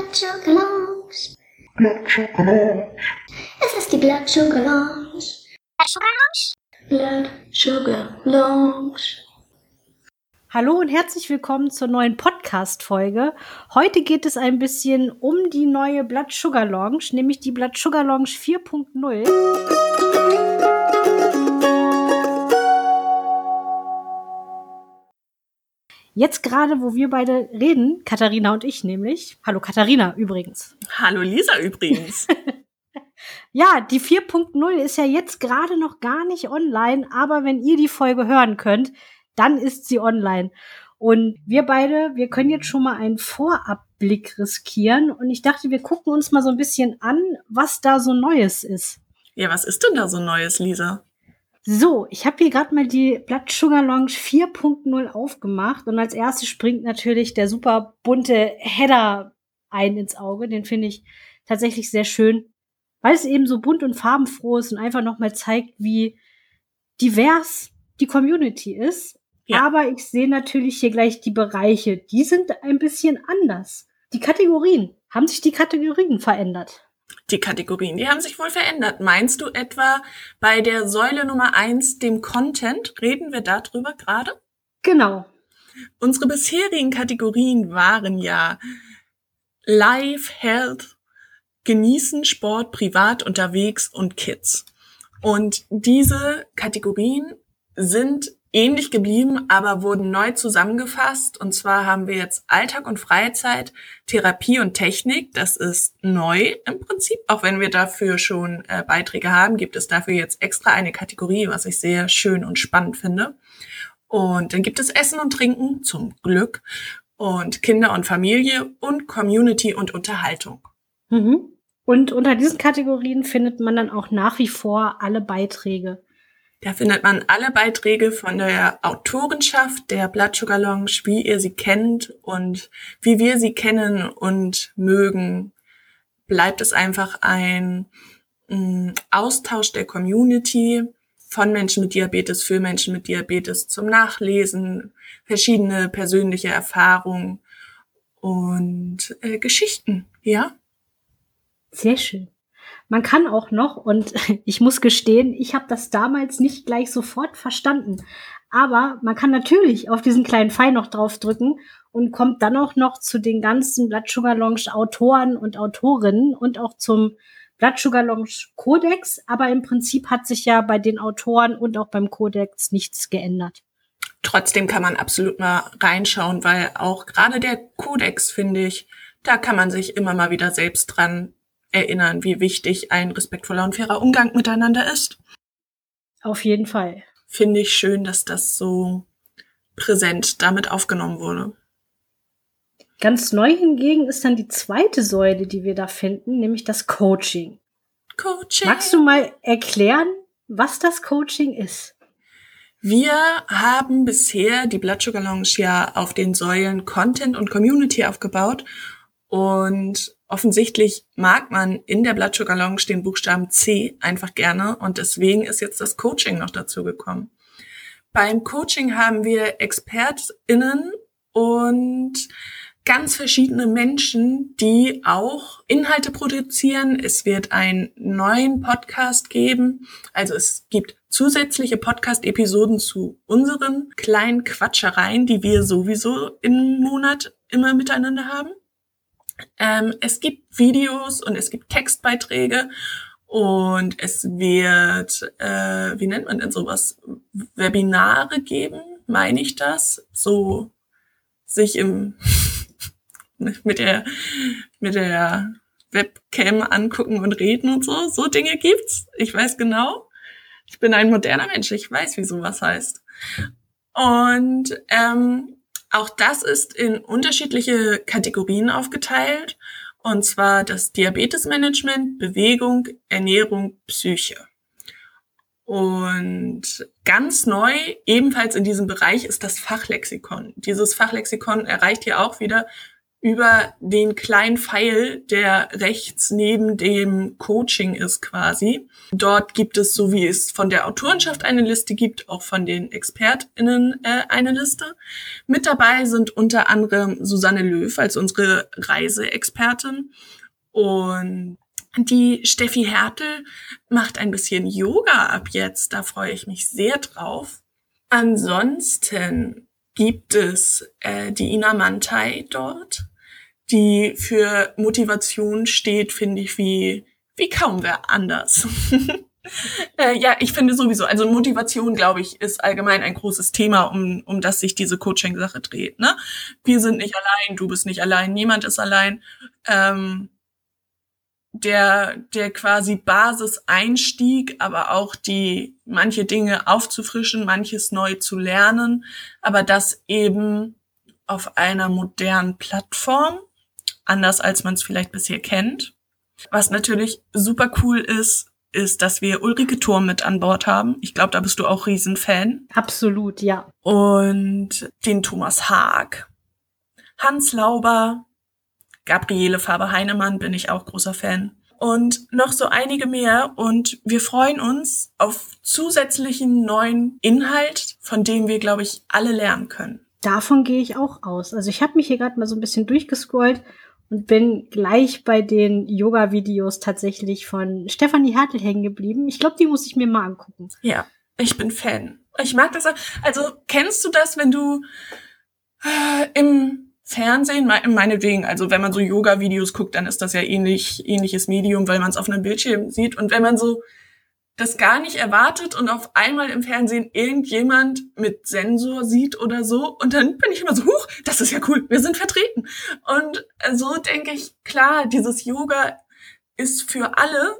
Blood Sugar Lounge. Blood Sugar Lounge. Es ist die Blood Sugar Lounge. Blood Sugar Lounge. Blood Sugar Lounge. Hallo und herzlich willkommen zur neuen Podcast-Folge. Heute geht es ein bisschen um die neue Blood Sugar Lounge, nämlich die Blood Sugar Lounge 4.0. Jetzt gerade, wo wir beide reden, Katharina und ich nämlich. Hallo Katharina übrigens. Hallo Lisa übrigens. ja, die 4.0 ist ja jetzt gerade noch gar nicht online, aber wenn ihr die Folge hören könnt, dann ist sie online. Und wir beide, wir können jetzt schon mal einen Vorabblick riskieren. Und ich dachte, wir gucken uns mal so ein bisschen an, was da so Neues ist. Ja, was ist denn da so Neues, Lisa? So, ich habe hier gerade mal die Blood Sugar Lounge 4.0 aufgemacht und als erstes springt natürlich der super bunte Header ein ins Auge. Den finde ich tatsächlich sehr schön, weil es eben so bunt und farbenfroh ist und einfach nochmal zeigt, wie divers die Community ist. Ja. Aber ich sehe natürlich hier gleich die Bereiche, die sind ein bisschen anders. Die Kategorien, haben sich die Kategorien verändert? Die Kategorien, die haben sich wohl verändert. Meinst du etwa bei der Säule Nummer eins, dem Content, reden wir darüber gerade? Genau. Unsere bisherigen Kategorien waren ja Life, Health, Genießen, Sport, Privat, Unterwegs und Kids. Und diese Kategorien sind ähnlich geblieben, aber wurden neu zusammengefasst. Und zwar haben wir jetzt Alltag und Freizeit, Therapie und Technik. Das ist neu im Prinzip. Auch wenn wir dafür schon äh, Beiträge haben, gibt es dafür jetzt extra eine Kategorie, was ich sehr schön und spannend finde. Und dann gibt es Essen und Trinken, zum Glück. Und Kinder und Familie und Community und Unterhaltung. Mhm. Und unter diesen Kategorien findet man dann auch nach wie vor alle Beiträge. Da findet man alle Beiträge von der Autorenschaft der Blood Lounge, wie ihr sie kennt und wie wir sie kennen und mögen. Bleibt es einfach ein mm, Austausch der Community von Menschen mit Diabetes für Menschen mit Diabetes zum Nachlesen, verschiedene persönliche Erfahrungen und äh, Geschichten, ja? Sehr schön. Man kann auch noch, und ich muss gestehen, ich habe das damals nicht gleich sofort verstanden. Aber man kann natürlich auf diesen kleinen Pfeil noch draufdrücken und kommt dann auch noch zu den ganzen Blood Sugar Lounge Autoren und Autorinnen und auch zum Blood Sugar Lounge Codex. Aber im Prinzip hat sich ja bei den Autoren und auch beim Codex nichts geändert. Trotzdem kann man absolut mal reinschauen, weil auch gerade der Codex, finde ich, da kann man sich immer mal wieder selbst dran erinnern, wie wichtig ein respektvoller und fairer Umgang miteinander ist. Auf jeden Fall. Finde ich schön, dass das so präsent damit aufgenommen wurde. Ganz neu hingegen ist dann die zweite Säule, die wir da finden, nämlich das Coaching. Coaching. Magst du mal erklären, was das Coaching ist? Wir haben bisher die Blood Sugar Lounge ja auf den Säulen Content und Community aufgebaut und offensichtlich mag man in der Blood Sugar Lounge den Buchstaben C einfach gerne und deswegen ist jetzt das Coaching noch dazu gekommen. Beim Coaching haben wir ExpertInnen und ganz verschiedene Menschen, die auch Inhalte produzieren. Es wird einen neuen Podcast geben. Also es gibt zusätzliche Podcast-Episoden zu unseren kleinen Quatschereien, die wir sowieso im Monat immer miteinander haben. Ähm, es gibt Videos und es gibt Textbeiträge und es wird, äh, wie nennt man denn sowas, Webinare geben, meine ich das, so sich im mit der mit der Webcam angucken und reden und so. So Dinge gibt's. Ich weiß genau. Ich bin ein moderner Mensch. Ich weiß, wie sowas heißt. Und ähm, auch das ist in unterschiedliche Kategorien aufgeteilt, und zwar das Diabetesmanagement, Bewegung, Ernährung, Psyche. Und ganz neu, ebenfalls in diesem Bereich, ist das Fachlexikon. Dieses Fachlexikon erreicht hier auch wieder über den kleinen Pfeil, der rechts neben dem Coaching ist quasi. Dort gibt es, so wie es von der Autorenschaft eine Liste gibt, auch von den ExpertInnen äh, eine Liste. Mit dabei sind unter anderem Susanne Löw als unsere Reiseexpertin und die Steffi Hertel macht ein bisschen Yoga ab jetzt. Da freue ich mich sehr drauf. Ansonsten gibt es äh, die Ina Mantai dort die für Motivation steht, finde ich, wie, wie kaum wer anders. äh, ja, ich finde sowieso, also Motivation, glaube ich, ist allgemein ein großes Thema, um, um das sich diese Coaching-Sache dreht. Ne? Wir sind nicht allein, du bist nicht allein, niemand ist allein. Ähm, der, der quasi Basiseinstieg, aber auch die manche Dinge aufzufrischen, manches neu zu lernen, aber das eben auf einer modernen Plattform anders als man es vielleicht bisher kennt. Was natürlich super cool ist, ist, dass wir Ulrike Thurm mit an Bord haben. Ich glaube, da bist du auch Riesenfan. Absolut, ja. Und den Thomas Haag, Hans Lauber, Gabriele Faber-Heinemann bin ich auch großer Fan. Und noch so einige mehr. Und wir freuen uns auf zusätzlichen neuen Inhalt, von dem wir, glaube ich, alle lernen können. Davon gehe ich auch aus. Also ich habe mich hier gerade mal so ein bisschen durchgescrollt und bin gleich bei den Yoga-Videos tatsächlich von Stefanie Hertel hängen geblieben. Ich glaube, die muss ich mir mal angucken. Ja, ich bin Fan. Ich mag das. Also kennst du das, wenn du äh, im Fernsehen, meinetwegen, also wenn man so Yoga-Videos guckt, dann ist das ja ähnlich, ähnliches Medium, weil man es auf einem Bildschirm sieht. Und wenn man so das gar nicht erwartet und auf einmal im Fernsehen irgendjemand mit Sensor sieht oder so und dann bin ich immer so, huch, das ist ja cool, wir sind vertreten. Und so denke ich, klar, dieses Yoga ist für alle,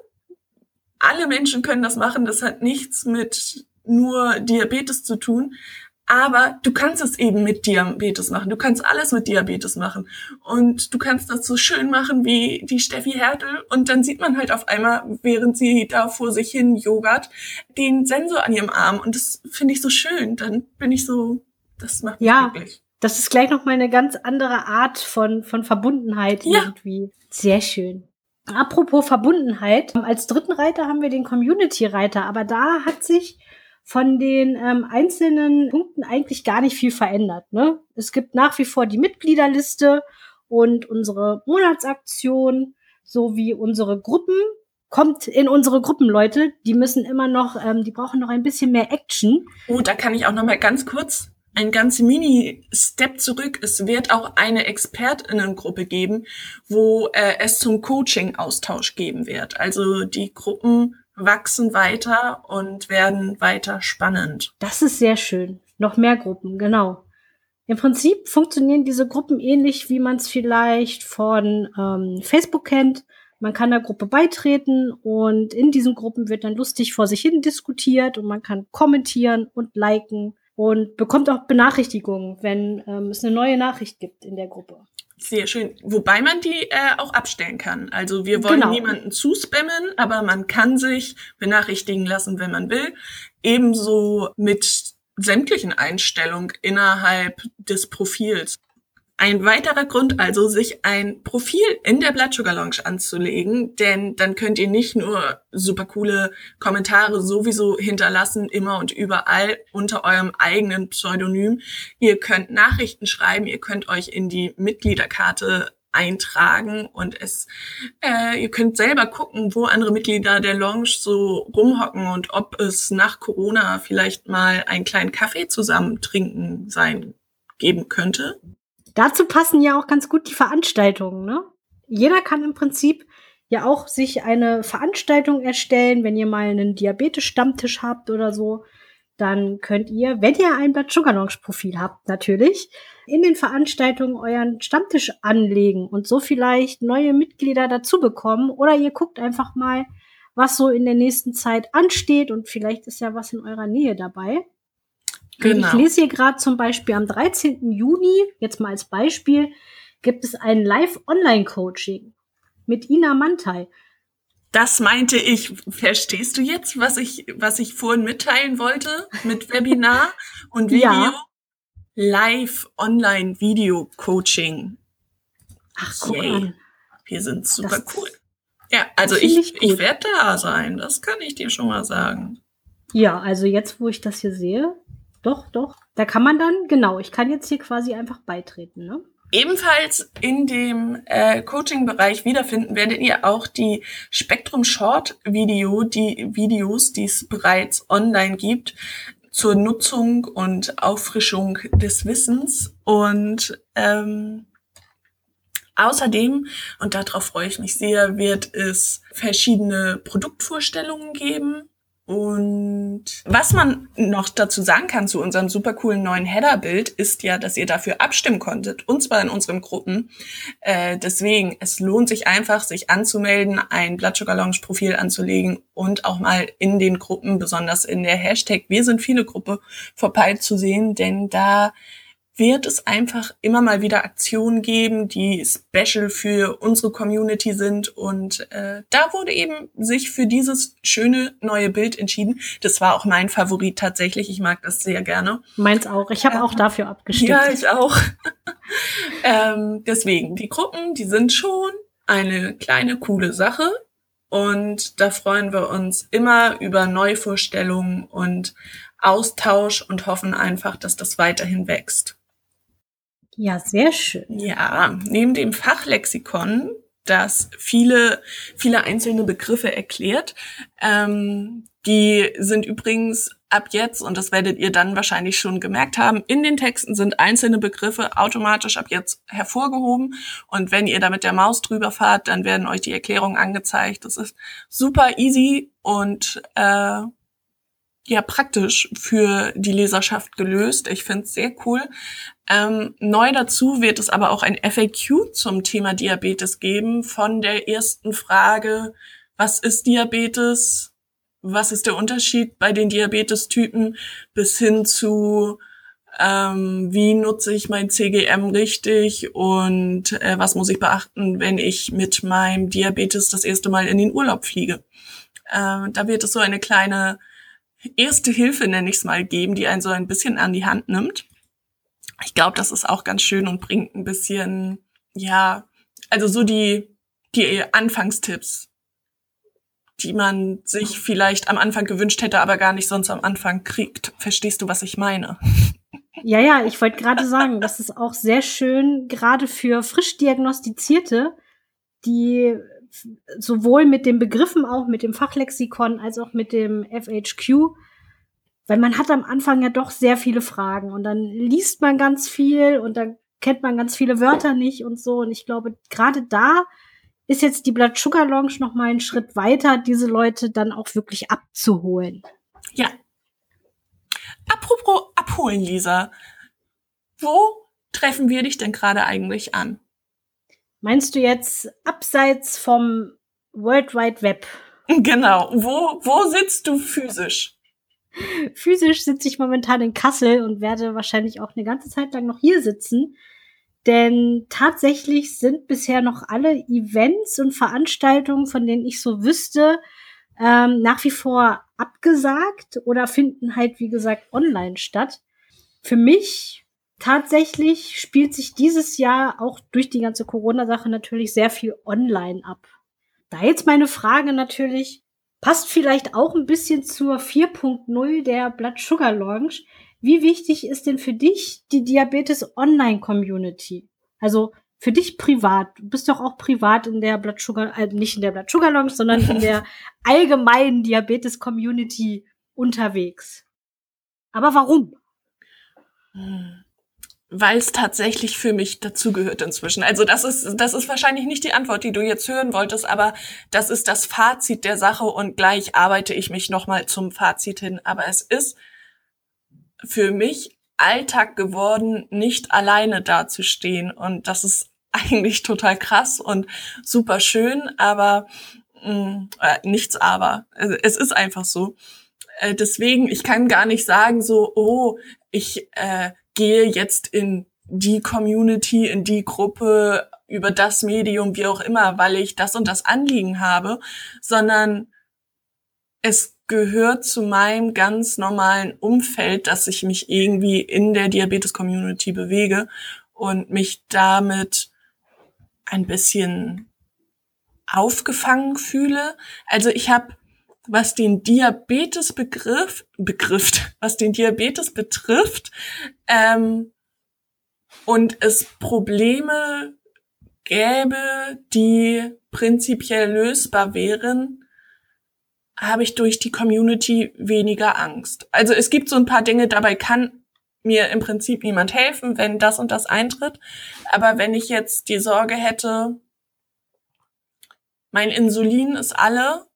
alle Menschen können das machen, das hat nichts mit nur Diabetes zu tun, aber du kannst es eben mit Diabetes machen. Du kannst alles mit Diabetes machen. Und du kannst das so schön machen wie die Steffi Hertel. Und dann sieht man halt auf einmal, während sie da vor sich hin jogert, den Sensor an ihrem Arm. Und das finde ich so schön. Dann bin ich so, das macht mich ja. Glücklich. Das ist gleich noch mal eine ganz andere Art von, von Verbundenheit ja. irgendwie. Sehr schön. Apropos Verbundenheit, als dritten Reiter haben wir den Community-Reiter, aber da hat sich von den ähm, einzelnen Punkten eigentlich gar nicht viel verändert. Ne? Es gibt nach wie vor die Mitgliederliste und unsere Monatsaktion sowie unsere Gruppen. Kommt in unsere Gruppen, Leute. Die müssen immer noch, ähm, die brauchen noch ein bisschen mehr Action. Oh, da kann ich auch noch mal ganz kurz ein ganz Mini-Step zurück. Es wird auch eine Expertinnengruppe geben, wo äh, es zum Coaching-Austausch geben wird. Also die Gruppen wachsen weiter und werden weiter spannend. Das ist sehr schön. Noch mehr Gruppen, genau. Im Prinzip funktionieren diese Gruppen ähnlich, wie man es vielleicht von ähm, Facebook kennt. Man kann der Gruppe beitreten und in diesen Gruppen wird dann lustig vor sich hin diskutiert und man kann kommentieren und liken und bekommt auch Benachrichtigungen, wenn ähm, es eine neue Nachricht gibt in der Gruppe. Sehr schön. Wobei man die äh, auch abstellen kann. Also wir wollen genau. niemanden zuspammen, aber man kann sich benachrichtigen lassen, wenn man will. Ebenso mit sämtlichen Einstellungen innerhalb des Profils. Ein weiterer Grund also, sich ein Profil in der Blood Sugar Lounge anzulegen, denn dann könnt ihr nicht nur super coole Kommentare sowieso hinterlassen, immer und überall unter eurem eigenen Pseudonym. Ihr könnt Nachrichten schreiben, ihr könnt euch in die Mitgliederkarte eintragen und es äh, ihr könnt selber gucken, wo andere Mitglieder der Lounge so rumhocken und ob es nach Corona vielleicht mal einen kleinen Kaffee zusammen trinken sein geben könnte. Dazu passen ja auch ganz gut die Veranstaltungen, ne? Jeder kann im Prinzip ja auch sich eine Veranstaltung erstellen, wenn ihr mal einen Diabetes-Stammtisch habt oder so, dann könnt ihr, wenn ihr ein Blood Sugar Lounge Profil habt, natürlich, in den Veranstaltungen euren Stammtisch anlegen und so vielleicht neue Mitglieder dazu bekommen oder ihr guckt einfach mal, was so in der nächsten Zeit ansteht und vielleicht ist ja was in eurer Nähe dabei. Genau. Ich lese hier gerade zum Beispiel am 13. Juni, jetzt mal als Beispiel, gibt es ein Live-Online-Coaching mit Ina Mantai. Das meinte ich. Verstehst du jetzt, was ich, was ich vorhin mitteilen wollte mit Webinar und Video? Ja. Live Online Video Coaching. Ach, guck Yay. an. Wir sind super das, cool. Ja, also ich, ich, ich werde da sein, das kann ich dir schon mal sagen. Ja, also jetzt, wo ich das hier sehe, doch, doch, da kann man dann, genau, ich kann jetzt hier quasi einfach beitreten, ne? Ebenfalls in dem äh, Coaching-Bereich wiederfinden werdet ihr auch die Spektrum Short Video, die Videos, die es bereits online gibt zur Nutzung und Auffrischung des Wissens und ähm, Außerdem, und darauf freue ich mich sehr, wird es verschiedene Produktvorstellungen geben. Und was man noch dazu sagen kann zu unserem super coolen neuen Header-Bild, ist ja, dass ihr dafür abstimmen konntet, und zwar in unseren Gruppen. Äh, deswegen, es lohnt sich einfach, sich anzumelden, ein Blood Sugar Lounge Profil anzulegen und auch mal in den Gruppen, besonders in der Hashtag Wir sind viele Gruppe, vorbeizusehen, denn da wird es einfach immer mal wieder Aktionen geben, die special für unsere Community sind. Und äh, da wurde eben sich für dieses schöne neue Bild entschieden. Das war auch mein Favorit tatsächlich. Ich mag das sehr gerne. Meins auch. Ich habe ähm, auch dafür abgestimmt. Ja, ich auch. ähm, deswegen, die Gruppen, die sind schon eine kleine, coole Sache. Und da freuen wir uns immer über Neuvorstellungen und Austausch und hoffen einfach, dass das weiterhin wächst. Ja, sehr schön. Ja, neben dem Fachlexikon, das viele, viele einzelne Begriffe erklärt, ähm, die sind übrigens ab jetzt, und das werdet ihr dann wahrscheinlich schon gemerkt haben, in den Texten sind einzelne Begriffe automatisch ab jetzt hervorgehoben. Und wenn ihr da mit der Maus drüber fahrt, dann werden euch die Erklärungen angezeigt. Das ist super easy und äh, ja praktisch für die Leserschaft gelöst. Ich finde es sehr cool. Ähm, neu dazu wird es aber auch ein FAQ zum Thema Diabetes geben, von der ersten Frage, was ist Diabetes? Was ist der Unterschied bei den Diabetestypen bis hin zu ähm, wie nutze ich mein CGM richtig und äh, was muss ich beachten, wenn ich mit meinem Diabetes das erste Mal in den Urlaub fliege. Äh, da wird es so eine kleine erste Hilfe, nenne ich es mal, geben, die einen so ein bisschen an die Hand nimmt. Ich glaube, das ist auch ganz schön und bringt ein bisschen, ja, also so die, die Anfangstipps, die man sich vielleicht am Anfang gewünscht hätte, aber gar nicht sonst am Anfang kriegt. Verstehst du, was ich meine? Ja, ja, ich wollte gerade sagen, das ist auch sehr schön, gerade für frisch diagnostizierte, die sowohl mit den Begriffen auch, mit dem Fachlexikon als auch mit dem FHQ, weil man hat am Anfang ja doch sehr viele Fragen und dann liest man ganz viel und dann kennt man ganz viele Wörter nicht und so. Und ich glaube, gerade da ist jetzt die Blood Sugar Lounge noch mal einen Schritt weiter, diese Leute dann auch wirklich abzuholen. Ja. Apropos abholen, Lisa. Wo treffen wir dich denn gerade eigentlich an? Meinst du jetzt abseits vom World Wide Web? Genau. Wo, wo sitzt du physisch? Physisch sitze ich momentan in Kassel und werde wahrscheinlich auch eine ganze Zeit lang noch hier sitzen. Denn tatsächlich sind bisher noch alle Events und Veranstaltungen, von denen ich so wüsste, ähm, nach wie vor abgesagt oder finden halt, wie gesagt, online statt. Für mich tatsächlich spielt sich dieses Jahr auch durch die ganze Corona-Sache natürlich sehr viel online ab. Da jetzt meine Frage natürlich, passt vielleicht auch ein bisschen zur 4.0 der Blood Sugar Launch. Wie wichtig ist denn für dich die Diabetes Online Community? Also für dich privat. Du bist doch auch privat in der Blood Sugar, äh, nicht in der Blood Sugar Launch, sondern in der allgemeinen Diabetes Community unterwegs. Aber warum? Weil es tatsächlich für mich dazugehört inzwischen. Also das ist, das ist wahrscheinlich nicht die Antwort, die du jetzt hören wolltest, aber das ist das Fazit der Sache und gleich arbeite ich mich nochmal zum Fazit hin. Aber es ist für mich Alltag geworden, nicht alleine dazustehen und das ist eigentlich total krass und super schön, aber mh, mm, äh, nichts aber. Also, es ist einfach so. Äh, deswegen, ich kann gar nicht sagen so, oh, ich äh, gehe jetzt in die Community, in die Gruppe, über das Medium, wie auch immer, weil ich das und das Anliegen habe, sondern es gehört zu meinem ganz normalen Umfeld, dass ich mich irgendwie in der Diabetes-Community bewege und mich damit ein bisschen aufgefangen fühle. Also ich habe, was den Diabetes Begriff, Begriff, was den Diabetes betrifft, ähm, und es Probleme gäbe, die prinzipiell lösbar wären, habe ich durch die Community weniger Angst. Also es gibt so ein paar Dinge, dabei kann mir im Prinzip niemand helfen, wenn das und das eintritt. Aber wenn ich jetzt die Sorge hätte, mein Insulin ist alle,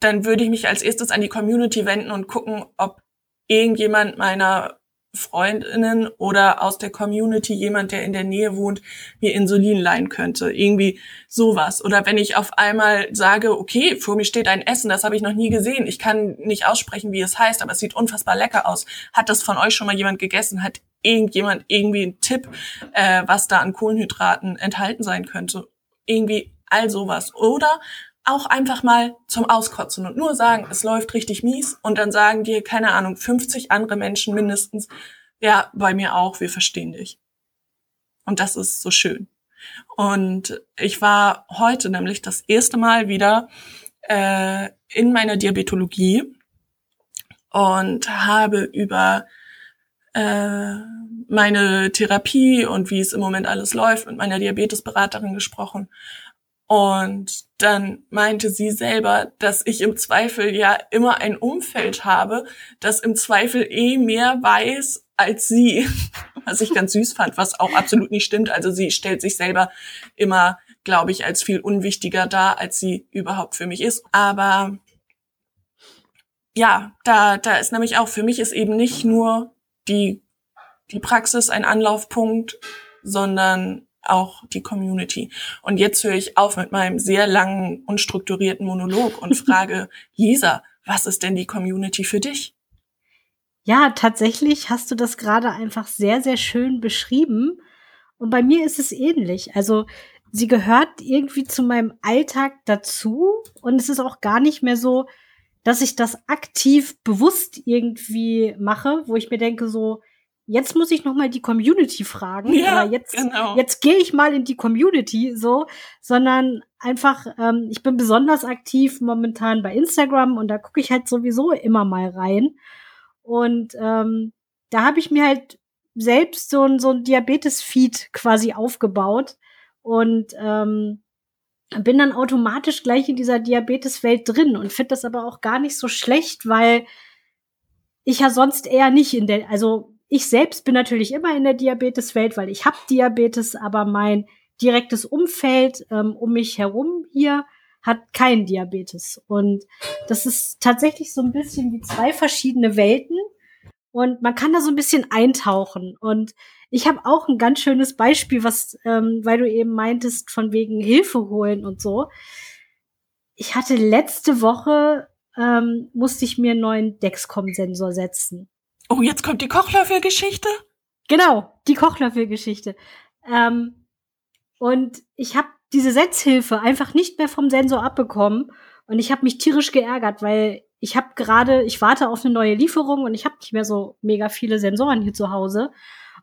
dann würde ich mich als erstes an die Community wenden und gucken, ob irgendjemand meiner Freundinnen oder aus der Community jemand, der in der Nähe wohnt, mir Insulin leihen könnte. Irgendwie sowas. Oder wenn ich auf einmal sage, okay, vor mir steht ein Essen, das habe ich noch nie gesehen. Ich kann nicht aussprechen, wie es heißt, aber es sieht unfassbar lecker aus. Hat das von euch schon mal jemand gegessen? Hat irgendjemand irgendwie einen Tipp, äh, was da an Kohlenhydraten enthalten sein könnte? Irgendwie all sowas. Oder auch einfach mal zum Auskotzen und nur sagen, es läuft richtig mies und dann sagen dir, keine Ahnung, 50 andere Menschen mindestens, ja, bei mir auch, wir verstehen dich. Und das ist so schön. Und ich war heute nämlich das erste Mal wieder äh, in meiner Diabetologie und habe über äh, meine Therapie und wie es im Moment alles läuft mit meiner Diabetesberaterin gesprochen. Und dann meinte sie selber, dass ich im Zweifel ja immer ein Umfeld habe, das im Zweifel eh mehr weiß als sie, was ich ganz süß fand, was auch absolut nicht stimmt. Also sie stellt sich selber immer, glaube ich, als viel unwichtiger dar, als sie überhaupt für mich ist. Aber ja, da, da ist nämlich auch, für mich ist eben nicht nur die, die Praxis ein Anlaufpunkt, sondern auch die Community. Und jetzt höre ich auf mit meinem sehr langen, unstrukturierten Monolog und frage, Lisa, was ist denn die Community für dich? Ja, tatsächlich hast du das gerade einfach sehr, sehr schön beschrieben. Und bei mir ist es ähnlich. Also sie gehört irgendwie zu meinem Alltag dazu. Und es ist auch gar nicht mehr so, dass ich das aktiv bewusst irgendwie mache, wo ich mir denke, so, jetzt muss ich noch mal die Community fragen. Ja, jetzt, genau. jetzt gehe ich mal in die Community, so, sondern einfach, ähm, ich bin besonders aktiv momentan bei Instagram und da gucke ich halt sowieso immer mal rein. Und ähm, da habe ich mir halt selbst so ein, so ein Diabetes-Feed quasi aufgebaut und ähm, bin dann automatisch gleich in dieser Diabetes-Welt drin und finde das aber auch gar nicht so schlecht, weil ich ja sonst eher nicht in der, also ich selbst bin natürlich immer in der Diabeteswelt, weil ich habe Diabetes, aber mein direktes Umfeld ähm, um mich herum hier hat kein Diabetes. Und das ist tatsächlich so ein bisschen wie zwei verschiedene Welten. Und man kann da so ein bisschen eintauchen. Und ich habe auch ein ganz schönes Beispiel, was, ähm, weil du eben meintest, von wegen Hilfe holen und so. Ich hatte letzte Woche, ähm, musste ich mir einen neuen Dexcom-Sensor setzen. Oh, jetzt kommt die Kochlöffelgeschichte? Genau, die Kochlöffelgeschichte. Ähm, und ich habe diese Setzhilfe einfach nicht mehr vom Sensor abbekommen und ich habe mich tierisch geärgert, weil ich habe gerade, ich warte auf eine neue Lieferung und ich habe nicht mehr so mega viele Sensoren hier zu Hause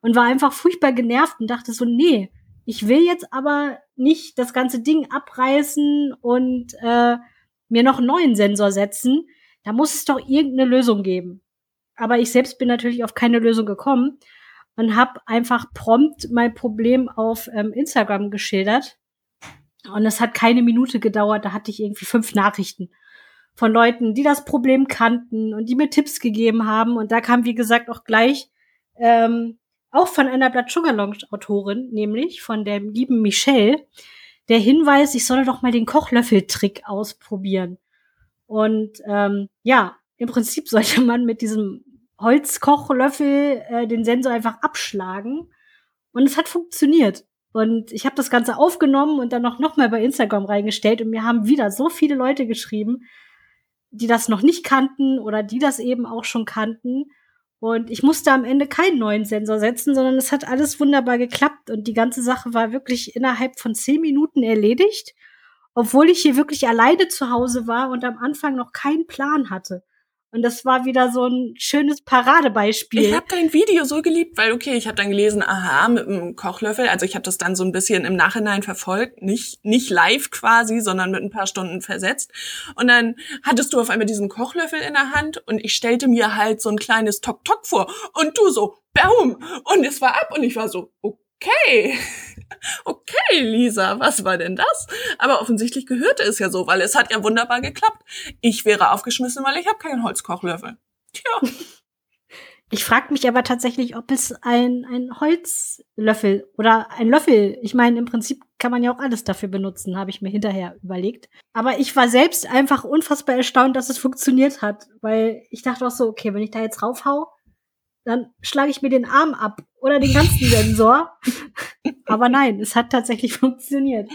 und war einfach furchtbar genervt und dachte so, nee, ich will jetzt aber nicht das ganze Ding abreißen und äh, mir noch einen neuen Sensor setzen. Da muss es doch irgendeine Lösung geben. Aber ich selbst bin natürlich auf keine Lösung gekommen und habe einfach prompt mein Problem auf ähm, Instagram geschildert. Und es hat keine Minute gedauert, da hatte ich irgendwie fünf Nachrichten von Leuten, die das Problem kannten und die mir Tipps gegeben haben. Und da kam, wie gesagt, auch gleich ähm, auch von einer Blood Sugar Lounge Autorin, nämlich von der lieben Michelle, der Hinweis, ich solle doch mal den Kochlöffeltrick ausprobieren. Und ähm, ja, im Prinzip sollte man mit diesem Holzkochlöffel äh, den Sensor einfach abschlagen. Und es hat funktioniert. Und ich habe das Ganze aufgenommen und dann noch, noch mal bei Instagram reingestellt. Und mir haben wieder so viele Leute geschrieben, die das noch nicht kannten oder die das eben auch schon kannten. Und ich musste am Ende keinen neuen Sensor setzen, sondern es hat alles wunderbar geklappt. Und die ganze Sache war wirklich innerhalb von zehn Minuten erledigt, obwohl ich hier wirklich alleine zu Hause war und am Anfang noch keinen Plan hatte. Und das war wieder so ein schönes Paradebeispiel. Ich habe dein Video so geliebt, weil okay, ich habe dann gelesen, aha, mit einem Kochlöffel. Also ich habe das dann so ein bisschen im Nachhinein verfolgt, nicht nicht live quasi, sondern mit ein paar Stunden versetzt. Und dann hattest du auf einmal diesen Kochlöffel in der Hand und ich stellte mir halt so ein kleines Tok Tok vor und du so, Baum und es war ab und ich war so, okay. Okay, Lisa, was war denn das? Aber offensichtlich gehörte es ja so, weil es hat ja wunderbar geklappt. Ich wäre aufgeschmissen, weil ich habe keinen Holzkochlöffel. Tja. Ich frage mich aber tatsächlich, ob es ein, ein Holzlöffel oder ein Löffel, ich meine, im Prinzip kann man ja auch alles dafür benutzen, habe ich mir hinterher überlegt. Aber ich war selbst einfach unfassbar erstaunt, dass es funktioniert hat, weil ich dachte auch so, okay, wenn ich da jetzt raufhau, dann schlage ich mir den Arm ab oder den ganzen Sensor. aber nein, es hat tatsächlich funktioniert.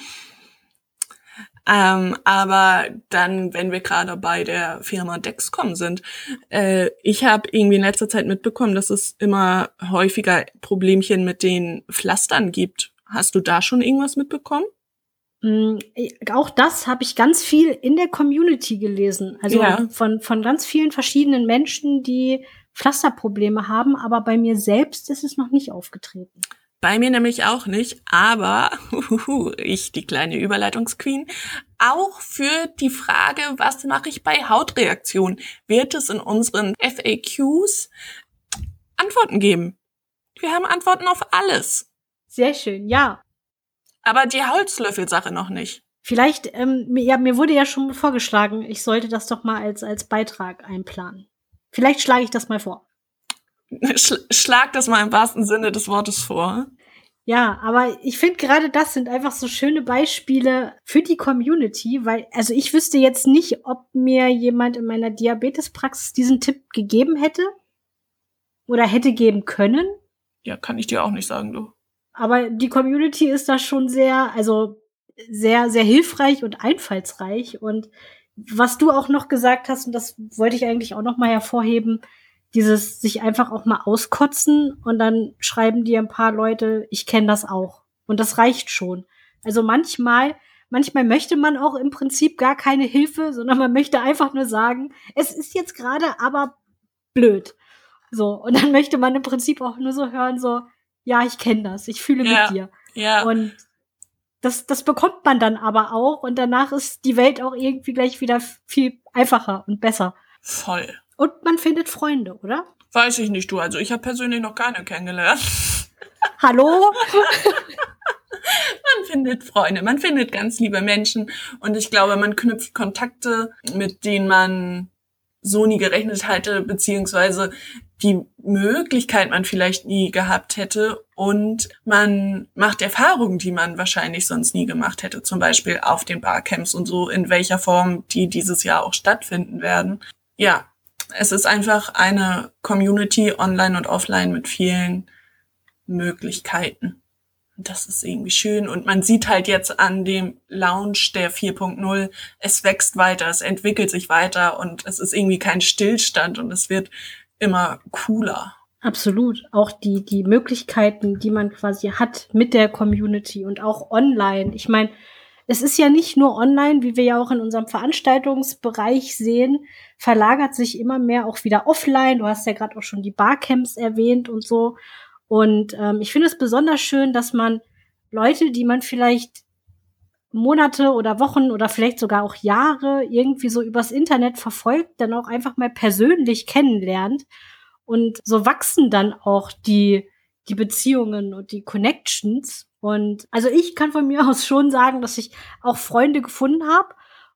Ähm, aber dann, wenn wir gerade bei der Firma Dexcom sind, äh, ich habe irgendwie in letzter Zeit mitbekommen, dass es immer häufiger Problemchen mit den Pflastern gibt. Hast du da schon irgendwas mitbekommen? Mm, auch das habe ich ganz viel in der Community gelesen. Also ja. von, von ganz vielen verschiedenen Menschen, die Pflasterprobleme haben, aber bei mir selbst ist es noch nicht aufgetreten. Bei mir nämlich auch nicht, aber uhuhu, ich, die kleine Überleitungsqueen, auch für die Frage, was mache ich bei Hautreaktionen, wird es in unseren FAQs Antworten geben. Wir haben Antworten auf alles. Sehr schön, ja. Aber die Holzlöffelsache noch nicht. Vielleicht, ähm, ja, mir wurde ja schon vorgeschlagen, ich sollte das doch mal als, als Beitrag einplanen. Vielleicht schlage ich das mal vor. Schlag das mal im wahrsten Sinne des Wortes vor. Ja, aber ich finde gerade das sind einfach so schöne Beispiele für die Community, weil, also ich wüsste jetzt nicht, ob mir jemand in meiner Diabetespraxis diesen Tipp gegeben hätte oder hätte geben können. Ja, kann ich dir auch nicht sagen, du. Aber die Community ist da schon sehr, also sehr, sehr hilfreich und einfallsreich und was du auch noch gesagt hast, und das wollte ich eigentlich auch noch mal hervorheben, dieses sich einfach auch mal auskotzen und dann schreiben dir ein paar Leute, ich kenne das auch. Und das reicht schon. Also manchmal, manchmal möchte man auch im Prinzip gar keine Hilfe, sondern man möchte einfach nur sagen, es ist jetzt gerade aber blöd. So. Und dann möchte man im Prinzip auch nur so hören, so, ja, ich kenne das, ich fühle ja, mit dir. Ja. Und das, das bekommt man dann aber auch und danach ist die Welt auch irgendwie gleich wieder viel einfacher und besser. Voll. Und man findet Freunde, oder? Weiß ich nicht, du. Also ich habe persönlich noch keine kennengelernt. Hallo? man findet Freunde, man findet ganz liebe Menschen und ich glaube, man knüpft Kontakte, mit denen man so nie gerechnet hätte, beziehungsweise die Möglichkeit man vielleicht nie gehabt hätte und man macht Erfahrungen, die man wahrscheinlich sonst nie gemacht hätte, zum Beispiel auf den Barcamps und so, in welcher Form die dieses Jahr auch stattfinden werden. Ja, es ist einfach eine Community online und offline mit vielen Möglichkeiten. Das ist irgendwie schön. Und man sieht halt jetzt an dem Launch der 4.0, es wächst weiter, es entwickelt sich weiter und es ist irgendwie kein Stillstand und es wird immer cooler. Absolut. Auch die, die Möglichkeiten, die man quasi hat mit der Community und auch online. Ich meine, es ist ja nicht nur online, wie wir ja auch in unserem Veranstaltungsbereich sehen, verlagert sich immer mehr auch wieder offline. Du hast ja gerade auch schon die Barcamps erwähnt und so. Und ähm, ich finde es besonders schön, dass man Leute, die man vielleicht Monate oder Wochen oder vielleicht sogar auch Jahre irgendwie so übers Internet verfolgt, dann auch einfach mal persönlich kennenlernt. Und so wachsen dann auch die, die Beziehungen und die Connections. Und also ich kann von mir aus schon sagen, dass ich auch Freunde gefunden habe,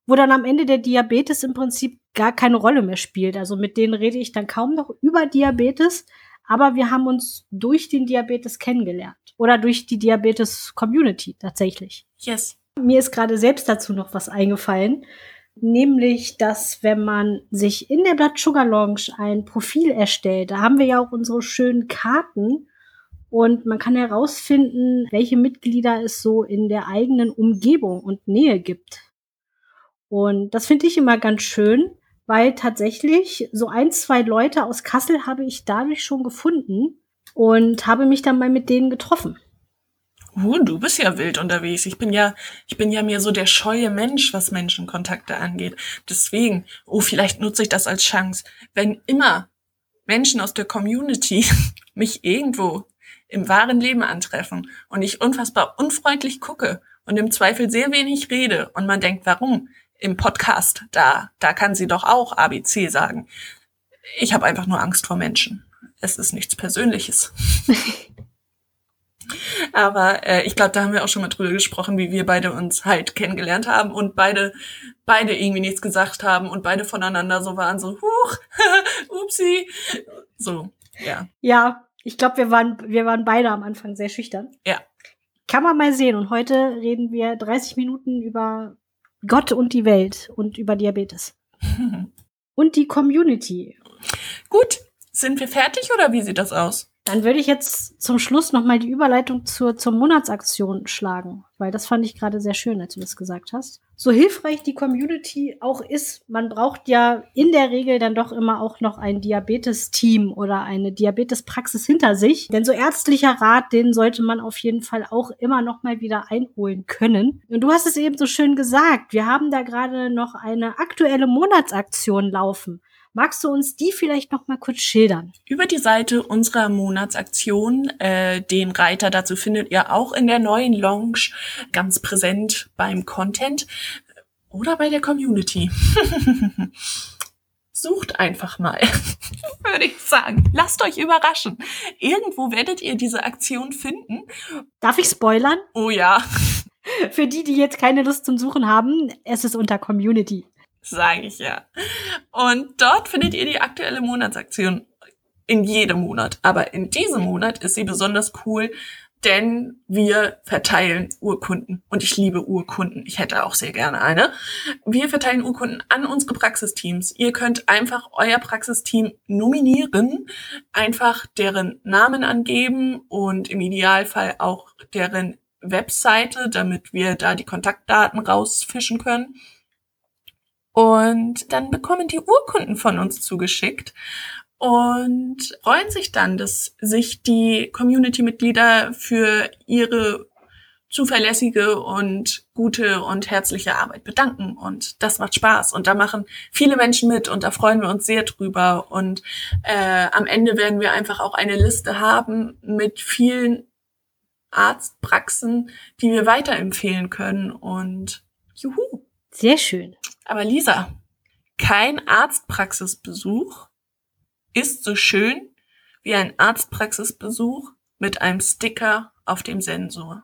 wo dann am Ende der Diabetes im Prinzip gar keine Rolle mehr spielt. Also mit denen rede ich dann kaum noch über Diabetes, aber wir haben uns durch den Diabetes kennengelernt oder durch die Diabetes-Community tatsächlich. Yes. Mir ist gerade selbst dazu noch was eingefallen, nämlich, dass wenn man sich in der Blood Sugar Lounge ein Profil erstellt, da haben wir ja auch unsere schönen Karten und man kann herausfinden, welche Mitglieder es so in der eigenen Umgebung und Nähe gibt. Und das finde ich immer ganz schön, weil tatsächlich so ein, zwei Leute aus Kassel habe ich dadurch schon gefunden und habe mich dann mal mit denen getroffen. Uh, du bist ja wild unterwegs. Ich bin ja, ich bin ja mehr so der scheue Mensch, was Menschenkontakte angeht. Deswegen, oh, vielleicht nutze ich das als Chance. Wenn immer Menschen aus der Community mich irgendwo im wahren Leben antreffen und ich unfassbar unfreundlich gucke und im Zweifel sehr wenig rede und man denkt, warum? Im Podcast, da, da kann sie doch auch ABC sagen. Ich habe einfach nur Angst vor Menschen. Es ist nichts Persönliches. Aber äh, ich glaube, da haben wir auch schon mal drüber gesprochen, wie wir beide uns halt kennengelernt haben und beide beide irgendwie nichts gesagt haben und beide voneinander so waren so huch, upsi, so ja. Ja, ich glaube, wir waren wir waren beide am Anfang sehr schüchtern. Ja. Kann man mal sehen. Und heute reden wir 30 Minuten über Gott und die Welt und über Diabetes. und die Community. Gut, sind wir fertig oder wie sieht das aus? Dann würde ich jetzt zum Schluss noch mal die Überleitung zur, zur Monatsaktion schlagen, weil das fand ich gerade sehr schön, als du das gesagt hast. So hilfreich die Community auch ist, man braucht ja in der Regel dann doch immer auch noch ein Diabetes-Team oder eine Diabetes-Praxis hinter sich. Denn so ärztlicher Rat, den sollte man auf jeden Fall auch immer noch mal wieder einholen können. Und du hast es eben so schön gesagt, wir haben da gerade noch eine aktuelle Monatsaktion laufen. Magst du uns die vielleicht noch mal kurz schildern? Über die Seite unserer Monatsaktion, äh, den Reiter dazu findet ihr auch in der neuen Lounge ganz präsent beim Content oder bei der Community. Sucht einfach mal, würde ich sagen. Lasst euch überraschen. Irgendwo werdet ihr diese Aktion finden. Darf ich spoilern? Oh ja. Für die, die jetzt keine Lust zum Suchen haben, es ist unter Community. Sage ich ja. Und dort findet ihr die aktuelle Monatsaktion in jedem Monat. Aber in diesem Monat ist sie besonders cool, denn wir verteilen Urkunden. Und ich liebe Urkunden. Ich hätte auch sehr gerne eine. Wir verteilen Urkunden an unsere Praxisteams. Ihr könnt einfach euer Praxisteam nominieren, einfach deren Namen angeben und im Idealfall auch deren Webseite, damit wir da die Kontaktdaten rausfischen können. Und dann bekommen die Urkunden von uns zugeschickt und freuen sich dann, dass sich die Community-Mitglieder für ihre zuverlässige und gute und herzliche Arbeit bedanken. Und das macht Spaß. Und da machen viele Menschen mit und da freuen wir uns sehr drüber. Und äh, am Ende werden wir einfach auch eine Liste haben mit vielen Arztpraxen, die wir weiterempfehlen können. Und juhu. Sehr schön. Aber Lisa, kein Arztpraxisbesuch ist so schön wie ein Arztpraxisbesuch mit einem Sticker auf dem Sensor.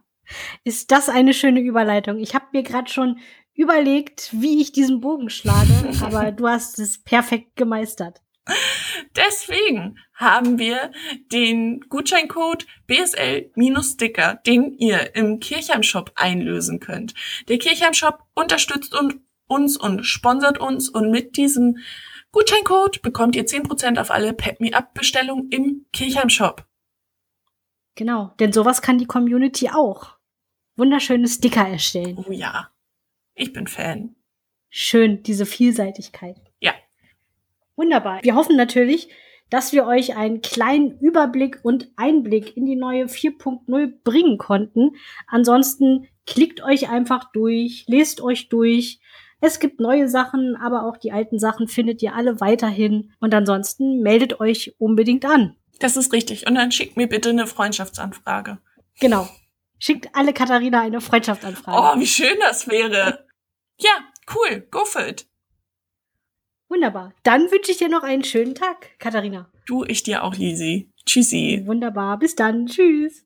Ist das eine schöne Überleitung? Ich habe mir gerade schon überlegt, wie ich diesen Bogen schlage, aber du hast es perfekt gemeistert. Deswegen haben wir den Gutscheincode BSL-Sticker, den ihr im Kirchheim-Shop einlösen könnt. Der Kirchheim-Shop unterstützt uns und sponsert uns und mit diesem Gutscheincode bekommt ihr 10% auf alle Pet Me Up Bestellungen im Kirchheim-Shop. Genau, denn sowas kann die Community auch. Wunderschöne Sticker erstellen. Oh ja, ich bin Fan. Schön, diese Vielseitigkeit. Wunderbar. Wir hoffen natürlich, dass wir euch einen kleinen Überblick und Einblick in die neue 4.0 bringen konnten. Ansonsten klickt euch einfach durch, lest euch durch. Es gibt neue Sachen, aber auch die alten Sachen findet ihr alle weiterhin. Und ansonsten meldet euch unbedingt an. Das ist richtig. Und dann schickt mir bitte eine Freundschaftsanfrage. Genau. Schickt alle Katharina eine Freundschaftsanfrage. Oh, wie schön das wäre. Ja, cool. Go for it. Wunderbar. Dann wünsche ich dir noch einen schönen Tag, Katharina. Du, ich dir auch, Lisi. Tschüssi. Wunderbar. Bis dann. Tschüss.